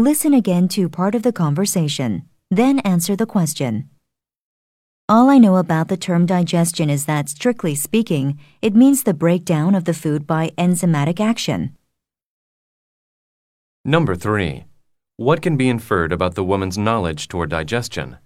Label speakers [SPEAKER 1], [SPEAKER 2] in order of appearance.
[SPEAKER 1] Listen again to part of the conversation, then answer the question. All I know about the term digestion is that, strictly speaking, it means the breakdown of the food by enzymatic action.
[SPEAKER 2] Number 3. What can be inferred about the woman's knowledge toward digestion?